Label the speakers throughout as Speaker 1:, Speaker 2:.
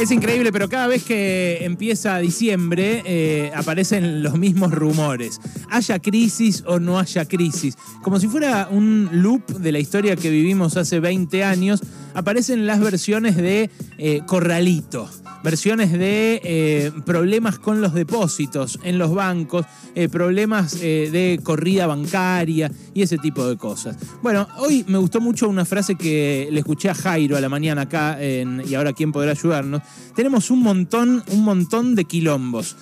Speaker 1: Es increíble, pero cada vez que empieza diciembre eh, aparecen los mismos rumores. Haya crisis o no haya crisis. Como si fuera un loop de la historia que vivimos hace 20 años, aparecen las versiones de eh, Corralito versiones de eh, problemas con los depósitos en los bancos, eh, problemas eh, de corrida bancaria y ese tipo de cosas. Bueno, hoy me gustó mucho una frase que le escuché a Jairo a la mañana acá Y ahora quién podrá ayudarnos. Tenemos un montón, un montón de quilombos.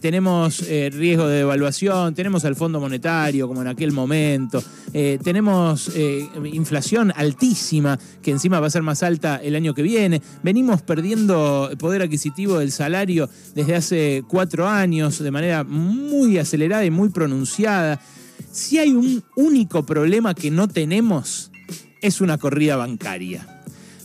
Speaker 1: tenemos riesgo de devaluación, tenemos al Fondo Monetario como en aquel momento, tenemos inflación altísima que encima va a ser más alta el año que viene. Venimos perdiendo poder adquisitivo del salario desde hace cuatro años de manera muy acelerada y muy pronunciada. Si hay un único problema que no tenemos, es una corrida bancaria.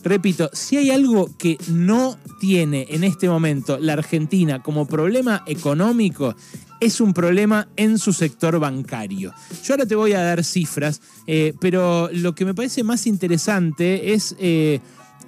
Speaker 1: Repito, si hay algo que no tiene en este momento la Argentina como problema económico, es un problema en su sector bancario. Yo ahora te voy a dar cifras, eh, pero lo que me parece más interesante es eh,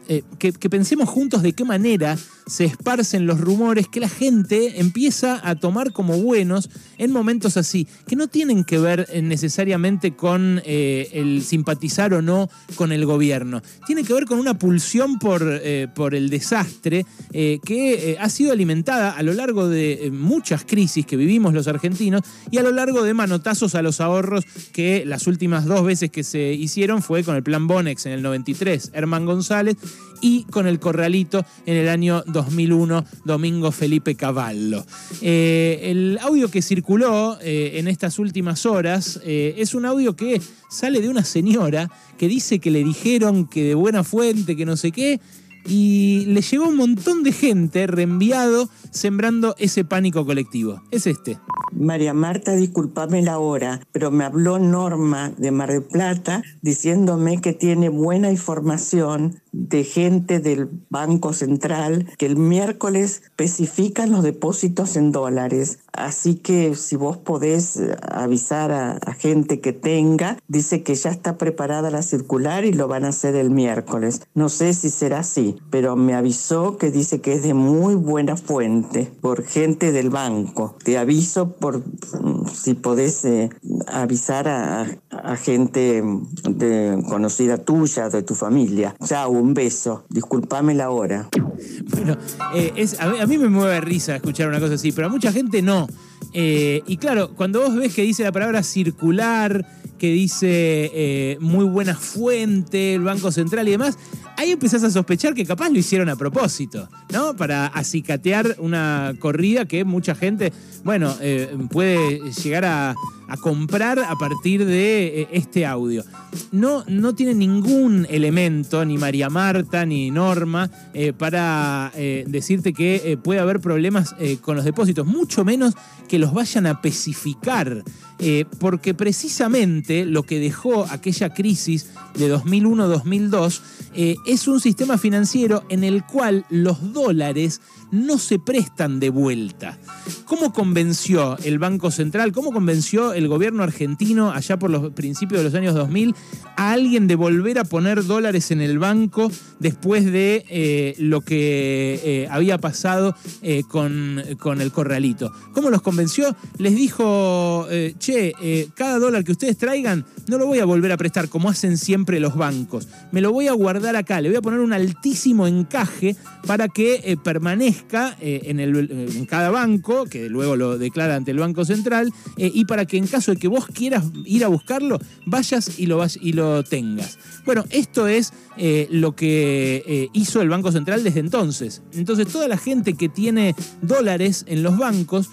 Speaker 1: eh, que, pensemos juntos de qué manera se esparcen los rumores que la gente empieza a tomar como buenos en momentos así, que no tienen que ver eh, necesariamente con eh, el simpatizar o no con el gobierno, tiene que ver con una pulsión por, por el desastre que ha sido alimentada a lo largo de muchas crisis que vivimos los argentinos y a lo largo de manotazos a los ahorros que las últimas dos veces que se hicieron fue con el plan Bonex en el 93, Herman González, y con el Corralito en el año 2001, Domingo Felipe Cavallo. Eh, el audio que circuló eh, en estas últimas horas eh, es un audio que sale de una señora que dice que le dijeron que de buena fuente, que no sé qué, y le llegó un montón de gente reenviado sembrando ese pánico colectivo. Es este.
Speaker 2: María Marta, discúlpame la hora, pero me habló Norma de Mar del Plata diciéndome que tiene buena información de gente del Banco Central que el miércoles especifican los depósitos en dólares. Así que si vos podés eh, avisar a, gente que tenga, dice que ya está preparada la circular y lo van a hacer el miércoles. No sé si será así, pero me avisó que dice que es de muy buena fuente por gente del banco. Te aviso por mm, si podés eh, avisar a, gente de, conocida tuya, de tu familia. Chao un beso. Disculpame la hora.
Speaker 1: Bueno, eh, a, mí me mueve risa escuchar una cosa así, pero a mucha gente no. Eh, y claro, cuando vos ves que dice la palabra circular, que dice eh, muy buena fuente, el Banco Central y demás, ahí empezás a sospechar que capaz lo hicieron a propósito, ¿no? Para acicatear una corrida que mucha gente, bueno, puede llegar a, comprar a partir de este audio. No, no tiene ningún elemento, ni María Marta, ni Norma, para decirte que puede haber problemas con los depósitos, mucho menos que los vayan a especificar, eh, porque precisamente lo que dejó aquella crisis de 2001-2002 eh, es un sistema financiero en el cual los dólares no se prestan de vuelta. ¿Cómo convenció el Banco Central, cómo convenció el gobierno argentino allá por los principios de los años 2000 a alguien de volver a poner dólares en el banco después de eh, lo que había pasado con, con el corralito? ¿Cómo los convenció? Les dijo, che, cada dólar que ustedes traigan no lo voy a volver a prestar como hacen siempre los bancos. Me lo voy a guardar acá, le voy a poner un altísimo encaje para que eh, permanezca eh, en, el, en, cada banco, que luego lo declara ante el Banco Central, eh, y para que en caso de que vos quieras ir a buscarlo, vayas y lo, y lo tengas. Bueno, esto es lo que hizo el Banco Central desde entonces. Entonces, toda la gente que tiene dólares en los bancos,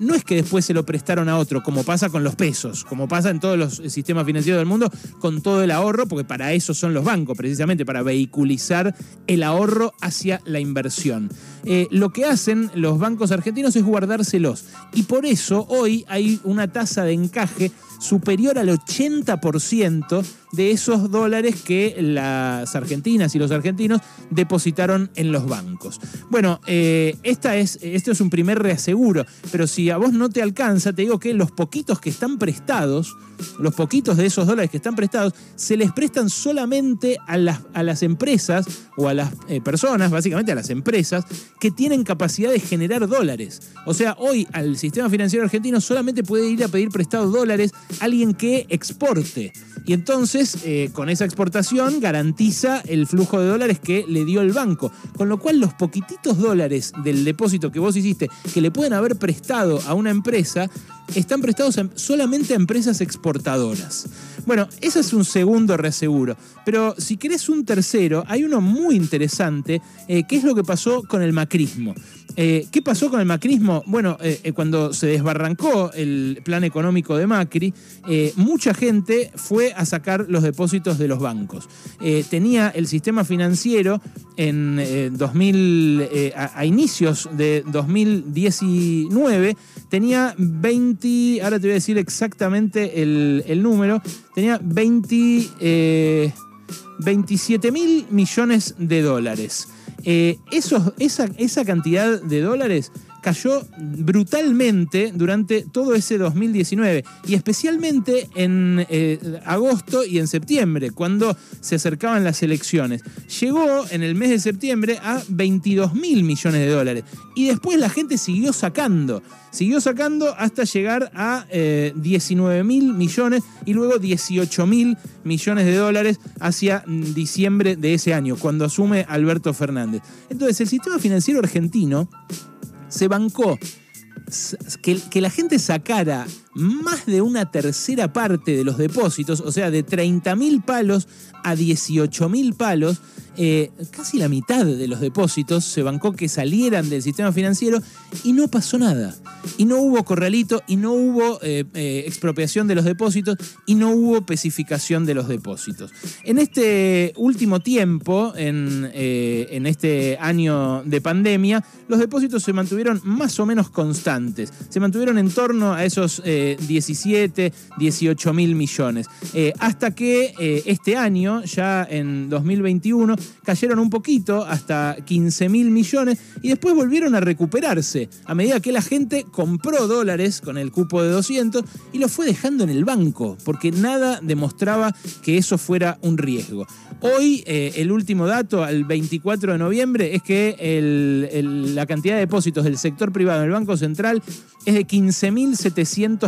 Speaker 1: no es que después se lo prestaron a otro, como pasa con los pesos, como pasa en todos los sistemas financieros del mundo con todo el ahorro, porque para eso son los bancos, precisamente para vehiculizar el ahorro hacia la inversión. Eh, lo que hacen los bancos argentinos es guardárselos. Y por eso hoy hay una tasa de encaje superior al 80% de esos dólares que las argentinas y los argentinos depositaron en los bancos. Bueno, eh, esta es, esto es un primer reaseguro, pero si a vos no te alcanza, te digo que los poquitos que están prestados, los poquitos de esos dólares que están prestados, se les prestan solamente a las, a las empresas o a las eh, personas, básicamente a las empresas, que tienen capacidad de generar dólares. O sea, hoy al sistema financiero argentino solamente puede ir a pedir prestado dólares alguien que exporte. Y entonces, eh, con esa exportación, garantiza el flujo de dólares que le dio el banco. Con lo cual, los poquititos dólares del depósito que vos hiciste, que le pueden haber prestado a una empresa, están prestados solamente a empresas exportadoras. Bueno, ese es un segundo reaseguro. Pero si querés un tercero, hay uno muy interesante, eh, que es lo que pasó con el macrismo. Eh, ¿Qué pasó con el macrismo? Bueno, eh, cuando se desbarrancó el plan económico de Macri, mucha gente fue a sacar los depósitos de los bancos. tenía el sistema financiero en 2000, a, inicios de 2019, tenía 20, ahora te voy a decir exactamente el, número, tenía 20, 27 mil millones de dólares. Eh, esa, esa cantidad de dólares cayó brutalmente durante todo ese 2019 y especialmente en eh, agosto y en septiembre, cuando se acercaban las elecciones. Llegó en el mes de septiembre a 22 mil millones de dólares y después la gente siguió sacando, siguió sacando hasta llegar a 19 eh, mil millones y luego 18 mil millones de dólares hacia diciembre de ese año, cuando asume Alberto Fernández. Entonces el sistema financiero argentino se bancó. Que, la gente sacara más de una tercera parte de los depósitos, o sea, de 30 mil palos a 18 mil palos, eh, casi la mitad de los depósitos se bancó que salieran del sistema financiero y no pasó nada. Y no hubo corralito, y no hubo eh, eh, expropiación de los depósitos, y no hubo especificación de los depósitos. En este último tiempo, en, en este año de pandemia, los depósitos se mantuvieron más o menos constantes. Se mantuvieron en torno a esos 17, 18 mil millones. hasta que este año, ya en 2021, cayeron un poquito hasta 15 mil millones y después volvieron a recuperarse a medida que la gente compró dólares con el cupo de 200 y los fue dejando en el banco porque nada demostraba que eso fuera un riesgo. Hoy eh, el último dato al 24 de noviembre es que la cantidad de depósitos del sector privado en el Banco Central es de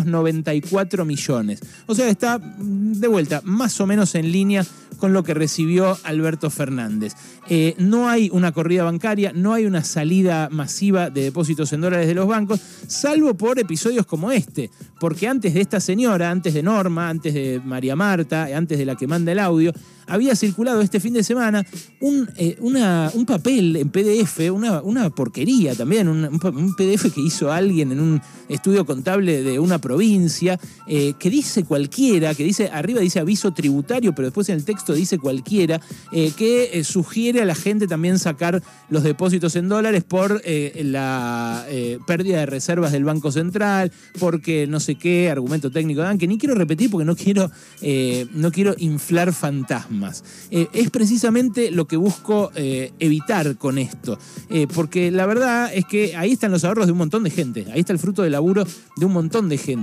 Speaker 1: 15.794 millones. O sea, está de vuelta más o menos en línea con lo que recibió Alberto Fernández. Eh, no hay una corrida bancaria, no hay una salida masiva de depósitos en dólares de los bancos, salvo por episodios como este, porque antes de esta señora, antes de Norma, antes de María Marta, antes de la que manda el audio, había circulado este fin de semana un, eh, un papel en PDF, una, una porquería también, un, PDF que hizo alguien en un estudio contable de una provincia, eh, que dice cualquiera, que dice, arriba dice aviso tributario, pero después en el texto dice cualquiera, eh, que sugiere a la gente también sacar los depósitos en dólares por la pérdida de reservas del Banco Central, porque no sé qué, argumento técnico dan, que ni quiero repetir porque no quiero, no quiero inflar fantasmas. Eh, es precisamente lo que busco eh, evitar con esto, eh, porque la verdad es que ahí están los ahorros de un montón de gente, ahí está el fruto del laburo de un montón de gente.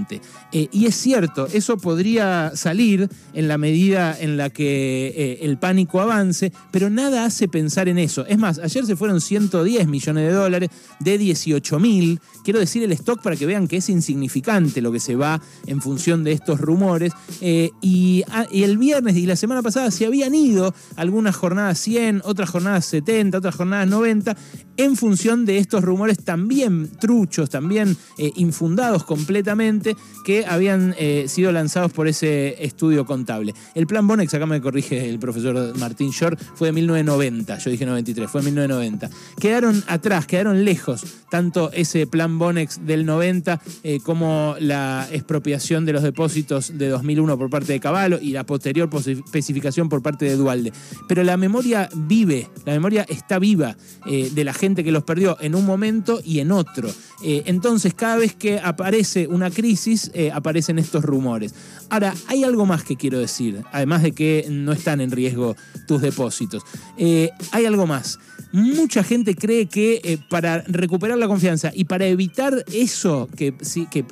Speaker 1: Y es cierto, eso podría salir en la medida en la que el pánico avance, pero nada hace pensar en eso. Es más, ayer se fueron 110 millones de dólares de 18 mil. Quiero decir el stock para que vean que es insignificante lo que se va en función de estos rumores. y, ah, y el viernes y la semana pasada se habían ido algunas jornadas 100, otras jornadas 70, otras jornadas 90, en función de estos rumores también truchos, también eh, infundados completamente, que habían eh, sido lanzados por ese estudio contable. El plan Bonex, acá me corrige el profesor Martín Short, fue de 1990, yo dije 93, fue de 1990. Quedaron atrás, quedaron lejos, tanto ese plan Bonex del 90 eh, como la expropiación de los depósitos de 2001 por parte de Caballo y la posterior especificación por parte de Dualde. Pero la memoria vive, la memoria está viva de la gente que los perdió en un momento y en otro. Eh, entonces, cada vez que aparece una crisis, eh, aparecen estos rumores. Ahora, hay algo más que quiero decir, además de que no están en riesgo tus depósitos. Eh, hay algo más. Mucha gente cree que para recuperar la confianza y para evitar eso que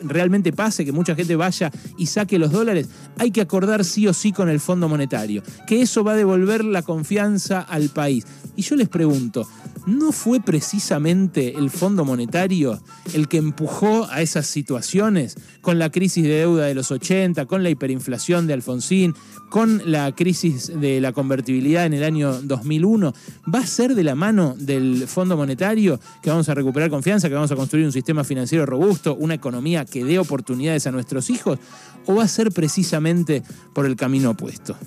Speaker 1: realmente pase, que mucha gente vaya y saque los dólares, hay que acordar sí o sí con el Fondo Monetario, que eso va a devolver la confianza al país. Y yo les pregunto, ¿no fue precisamente el Fondo Monetario el que empujó a esas situaciones con la crisis de deuda de los 80, con la hiperinflación de Alfonsín, con la crisis de la convertibilidad en el año 2001? ¿Va a ser de la mano del Fondo Monetario que vamos a recuperar confianza, que vamos a construir un sistema financiero robusto, una economía que dé oportunidades a nuestros hijos? ¿O va a ser precisamente por el camino opuesto?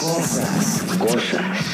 Speaker 1: cosas. Cosas